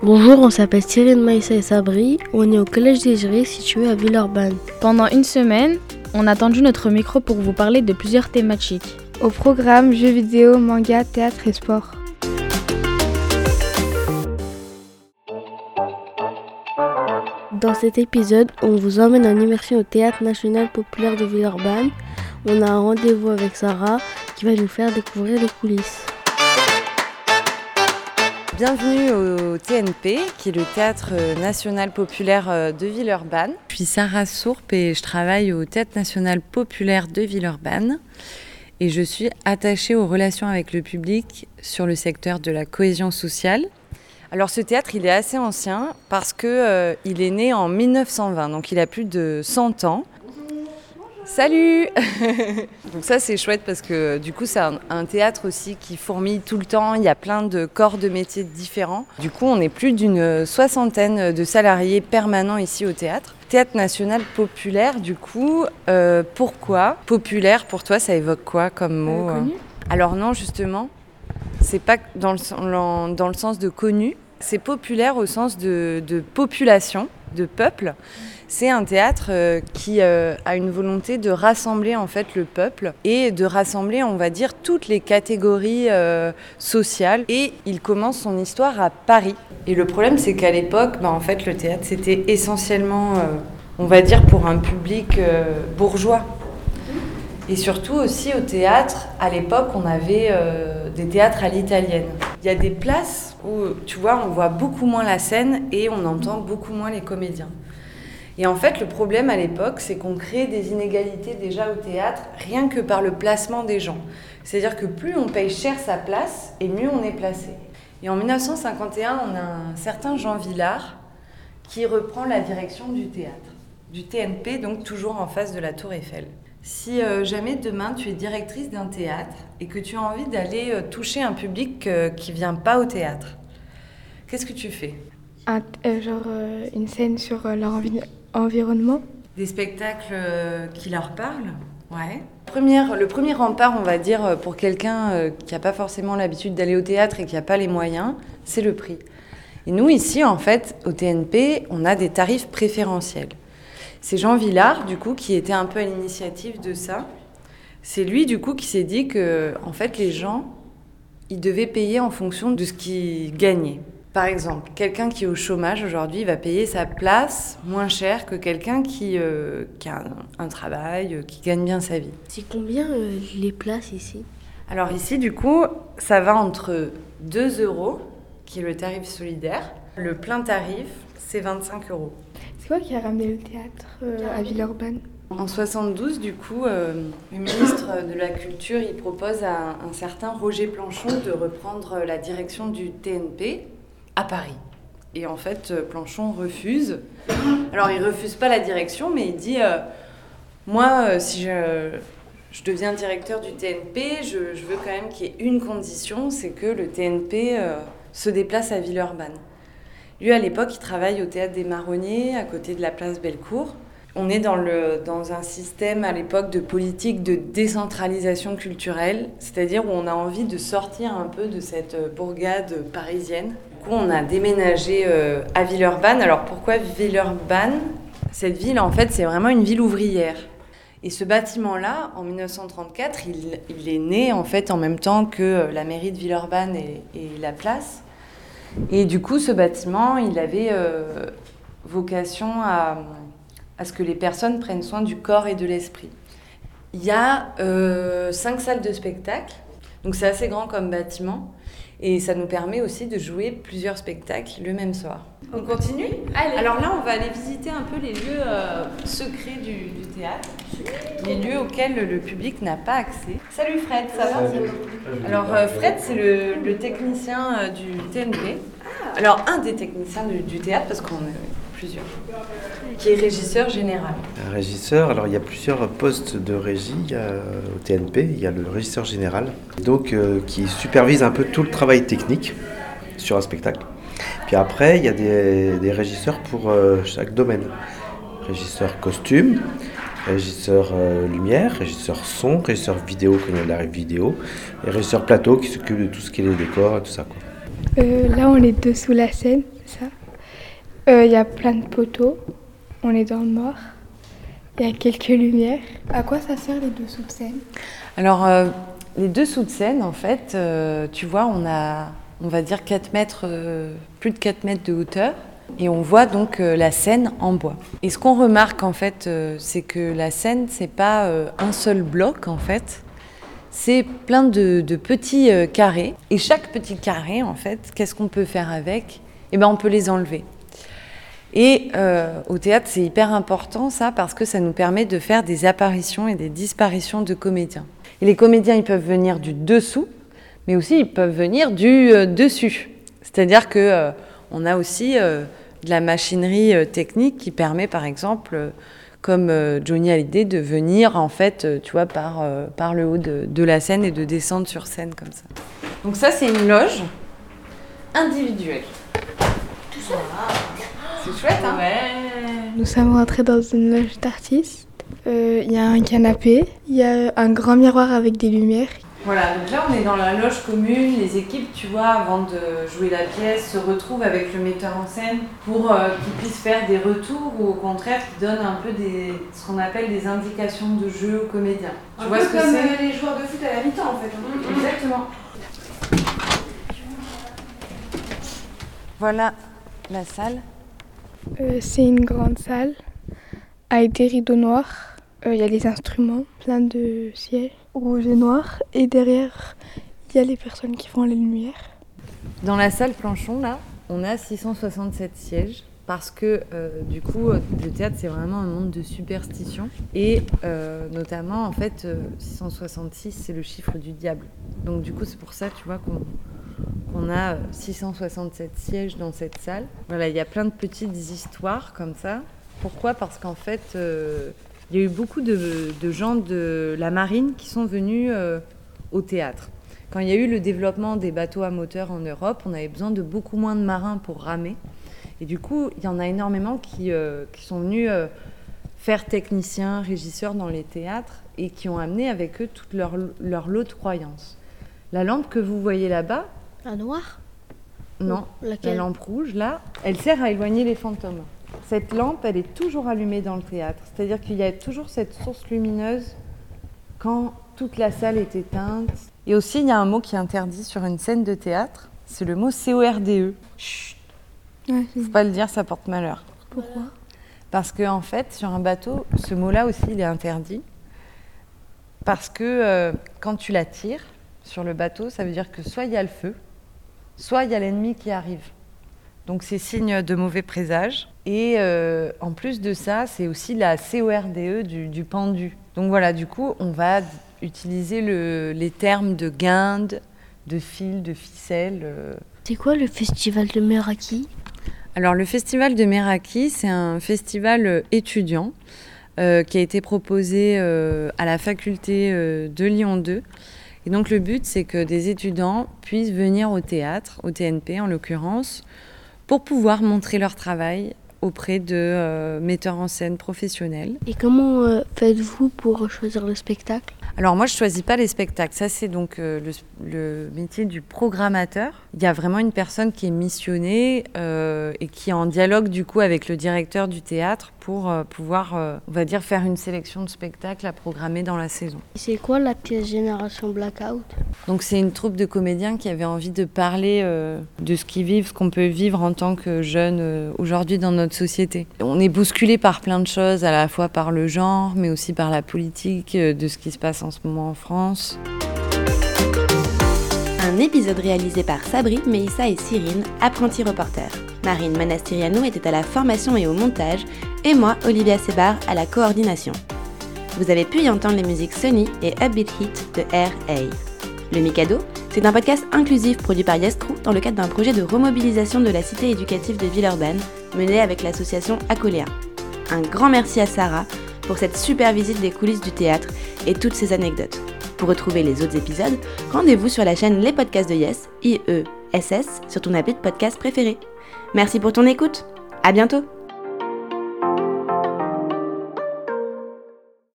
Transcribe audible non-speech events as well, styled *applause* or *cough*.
Bonjour, on s'appelle Cyril Maïssa et Sabri. On est au collège des Jurys situé à Villeurbanne. Pendant une semaine, on a tendu notre micro pour vous parler de plusieurs thématiques. Au programme jeux vidéo, manga, théâtre et sport. Dans cet épisode, on vous emmène en immersion au Théâtre national populaire de Villeurbanne. On a un rendez-vous avec Sarah qui va nous faire découvrir les coulisses. Bienvenue au TNP, qui est le Théâtre national populaire de Villeurbanne. Je suis Sarah Sourpe et je travaille au Théâtre national populaire de Villeurbanne. Et je suis attachée aux relations avec le public sur le secteur de la cohésion sociale. Alors ce théâtre, est assez ancien parce que euh, est né en 1920, donc il a plus de 100 ans. Salut. *laughs* Donc ça c'est chouette parce que du coup c'est un, un, théâtre aussi qui fourmille tout le temps, il y a plein de corps de métiers différents. Du coup on est plus d'une soixantaine de salariés permanents ici au théâtre. Théâtre national populaire du coup, euh, pourquoi Populaire pour toi ça évoque quoi comme mot Euh, connu Alors non justement, c'est pas dans le, dans le sens de connu, c'est populaire au sens de, de population, de peuple. C'est un théâtre euh, qui euh, a une volonté de rassembler en fait le peuple et de rassembler, on va dire, toutes les catégories euh, sociales. Et il commence son histoire à Paris. Et le problème, c'est qu'à l'époque, bah, en fait, le théâtre, c'était essentiellement, on va dire, pour un public bourgeois. Et surtout aussi au théâtre, à l'époque, on avait des théâtres à l'italienne. Il y a des places où, tu vois, on voit beaucoup moins la scène et on entend beaucoup moins les comédiens. Et en fait, le problème à l'époque, c'est qu'on crée des inégalités déjà au théâtre, rien que par le placement des gens. C'est-à-dire que plus on paye cher sa place, et mieux on est placé. Et en 1951, on a un certain Jean Villard qui reprend la direction du théâtre, du TNP, donc toujours en face de la Tour Eiffel. Si euh, jamais demain tu es directrice d'un théâtre et que tu as envie d'aller euh, toucher un public euh, qui vient pas au théâtre, qu'est-ce que tu fais? Un- euh, genre une scène sur leur envi- environnement? Des spectacles qui leur parlent Ouais. Première, le premier rempart, on va dire, pour quelqu'un qui n'a pas forcément l'habitude d'aller au théâtre et qui n'a pas les moyens, c'est le prix. Et nous, ici, en fait, au TNP, on a des tarifs préférentiels. C'est Jean Villard, du coup, qui était un peu à l'initiative de ça. C'est lui, du coup, qui s'est dit que, en fait, les gens, ils devaient payer en fonction de ce qu'ils gagnaient. Par exemple, quelqu'un qui est au chômage aujourd'hui va payer sa place moins cher que quelqu'un qui, euh, qui a un, un travail, euh, qui gagne bien sa vie. C'est combien euh, les places ici? Alors ici, du coup, ça va entre 2 euros, qui est le tarif solidaire. Le plein tarif, c'est 25 euros. C'est quoi qui a ramené le théâtre euh, à Villeurbanne? En 72, du coup, euh, le ministre de la Culture, il propose à un, certain Roger Planchon de reprendre la direction du TNP à Paris. Et en fait, euh, Planchon refuse. Alors, il refuse pas la direction, mais il dit euh, Moi, euh, si je, je deviens directeur du TNP, je, je veux quand même qu'il y ait une condition c'est que le TNP euh, se déplace à Villeurbanne. Lui, à l'époque, il travaille au théâtre des Marronniers, à côté de la place Bellecour. On est dans, un système à l'époque de politique de décentralisation culturelle, c'est-à-dire où on a envie de sortir un peu de cette euh, bourgade parisienne. Du coup, on a déménagé euh, à Villeurbanne. Alors pourquoi Villeurbanne? Cette ville, en fait, c'est vraiment une ville ouvrière. Et ce bâtiment-là, en 1934, il, est né en fait en même temps que euh, la mairie de Villeurbanne et la place. Et du coup, ce bâtiment, il avait euh, vocation à, à ce que les personnes prennent soin du corps et de l'esprit. Il y a euh, cinq salles de spectacle, donc c'est assez grand comme bâtiment, et ça nous permet aussi de jouer plusieurs spectacles le même soir. On continue Alors là, on va aller visiter un peu les lieux euh, secrets du, du théâtre, les lieux auxquels le public n'a pas accès. Salut Fred, ça va Alors euh, Fred, c'est le, le technicien euh, du TNP. Alors un des techniciens du, du théâtre, parce qu'on est plusieurs, qui est régisseur général. Un régisseur, alors il y a plusieurs postes de régie il y a, au TNP. Il y a le régisseur général, donc euh, qui supervise un peu tout le travail technique sur un spectacle. Puis après, il y a des, des régisseurs pour euh, chaque domaine. Régisseur costume, régisseur euh, lumière, régisseur son, régisseur vidéo quand il y a la vidéo, et régisseur plateau qui s'occupe de tout ce qui est les décors et tout ça. Quoi. Euh, Là, on est dessous la scène. c'est ça. Euh, Il y a plein de poteaux. On est dans le noir. Il y a quelques lumières. À quoi ça sert les dessous de scène? Alors, euh, les dessous de scène, en fait, euh, tu vois, on a, on va dire 4 mètres, euh, plus de 4 mètres de hauteur. Et on voit donc euh, la scène en bois. Et ce qu'on remarque, en fait, euh, c'est que la scène, c'est pas un seul bloc, en fait. C'est plein de, petits carrés. Et chaque petit carré, en fait, qu'est-ce qu'on peut faire avec? Eh ben, on peut les enlever. Et au théâtre, c'est hyper important ça parce que ça nous permet de faire des apparitions et des disparitions de comédiens. Et les comédiens, ils peuvent venir du dessous, mais aussi ils peuvent venir du euh, dessus. C'est-à-dire que euh, on a aussi euh, de la machinerie euh, technique qui permet, par exemple, euh, comme euh, Johnny Hallyday, de venir en fait, euh, tu vois, par, euh, par le haut de, de la scène et de descendre sur scène comme ça. Donc ça, c'est une loge individuelle. C'est chouette, hein? Nous sommes rentrés dans une loge d'artistes. Euh, Il y a un canapé. Il y a un grand miroir avec des lumières. Voilà, donc là on est dans la loge commune, les équipes, tu vois, avant de jouer la pièce, se retrouvent avec le metteur en scène pour euh, qu'ils puissent faire des retours ou au contraire qu'ils donnent un peu des, ce qu'on appelle des indications de jeu aux comédiens. Tu vois ce que c'est les joueurs de foot à la mi-temps en fait. Exactement. Voilà la salle. Euh, C'est une grande salle avec des rideaux noirs. Euh, Il y a des instruments, plein de sièges rouges et noirs. Et derrière, il y a les personnes qui font les lumières. Dans la salle Planchon, là, on a 667 sièges parce que euh, du coup, euh, le théâtre, c'est vraiment un monde de superstition. Et euh, notamment, en fait, euh, 666, c'est le chiffre du diable. Donc du coup, c'est pour ça, tu vois, qu'on qu'on a euh, 667 sièges dans cette salle. Voilà, il y a plein de petites histoires comme ça. Pourquoi? Parce qu'en fait, il y a eu beaucoup de, de gens de la marine qui sont venus euh, au théâtre. Quand il y a eu le développement des bateaux à moteur en Europe, on avait besoin de beaucoup moins de marins pour ramer. Et du coup, il y en a énormément qui, euh, qui sont venus euh, faire techniciens, régisseurs dans les théâtres et qui ont amené avec eux toute leur, leur lot de croyances. La lampe que vous voyez là-bas, Un noir? Non, la Laquelle? lampe rouge, là, elle sert à éloigner les fantômes. Cette lampe, elle est toujours allumée dans le théâtre. C'est-à-dire qu'il y a toujours cette source lumineuse quand toute la salle est éteinte. Et aussi, il y a un mot qui est interdit sur une scène de théâtre, c'est le mot CORDE. Chut, Ouais, faut pas le dire, ça porte malheur. Pourquoi? Parce que en fait, sur un bateau, ce mot-là aussi, il est interdit. Parce que euh, quand tu la tires sur le bateau, ça veut dire que soit il y a le feu, soit il y a l'ennemi qui arrive. Donc c'est signe de mauvais présage. Et euh, en plus de ça, c'est aussi la CORDE du, du pendu. Donc voilà, du coup, on va utiliser le- les termes de guinde, de fil, de ficelle. euh, C'est quoi le festival de Meraki? Alors le festival de Meraki, c'est un festival euh, étudiant euh, qui a été proposé euh, à la faculté euh, de Lyon 2. Et donc le but, c'est que des étudiants puissent venir au théâtre, au TNP en l'occurrence, pour pouvoir montrer leur travail auprès de euh, metteurs en scène professionnels. Et comment euh, faites-vous pour choisir le spectacle? Alors moi, je choisis pas les spectacles. Ça, c'est donc euh, le, le métier du programmateur. Il y a vraiment une personne qui est missionnée euh, et qui est en dialogue du coup avec le directeur du théâtre pour euh, pouvoir, euh, on va dire, faire une sélection de spectacles à programmer dans la saison. C'est quoi la pièce Génération Blackout? Donc c'est une troupe de comédiens qui avait envie de parler de ce qu'ils vivent, ce qu'on peut vivre en tant que jeune aujourd'hui dans notre société. On est bousculé par plein de choses, à la fois par le genre, mais aussi par la politique, de ce qui se passe en ce moment en France. Un épisode réalisé par Sabri, Meissa et Cyrine, apprentis reporters. Marine Manastiriano était à la formation et au montage, et moi, Olivia Sebar, à la coordination. Vous avez pu y entendre les musiques Sony et Upbeat Hit de R.A. Le Mikado, c'est un podcast inclusif produit par Yastrou dans le cadre d'un projet de remobilisation de la cité éducative de Villeurbanne, mené avec l'association Acoléa. Un grand merci à Sarah pour cette super visite des coulisses du théâtre et toutes ces anecdotes. Pour retrouver les autres épisodes, rendez-vous sur la chaîne Les Podcasts de Yes, I-E-S-S, sur ton appli de podcast préféré. Merci pour ton écoute. À bientôt!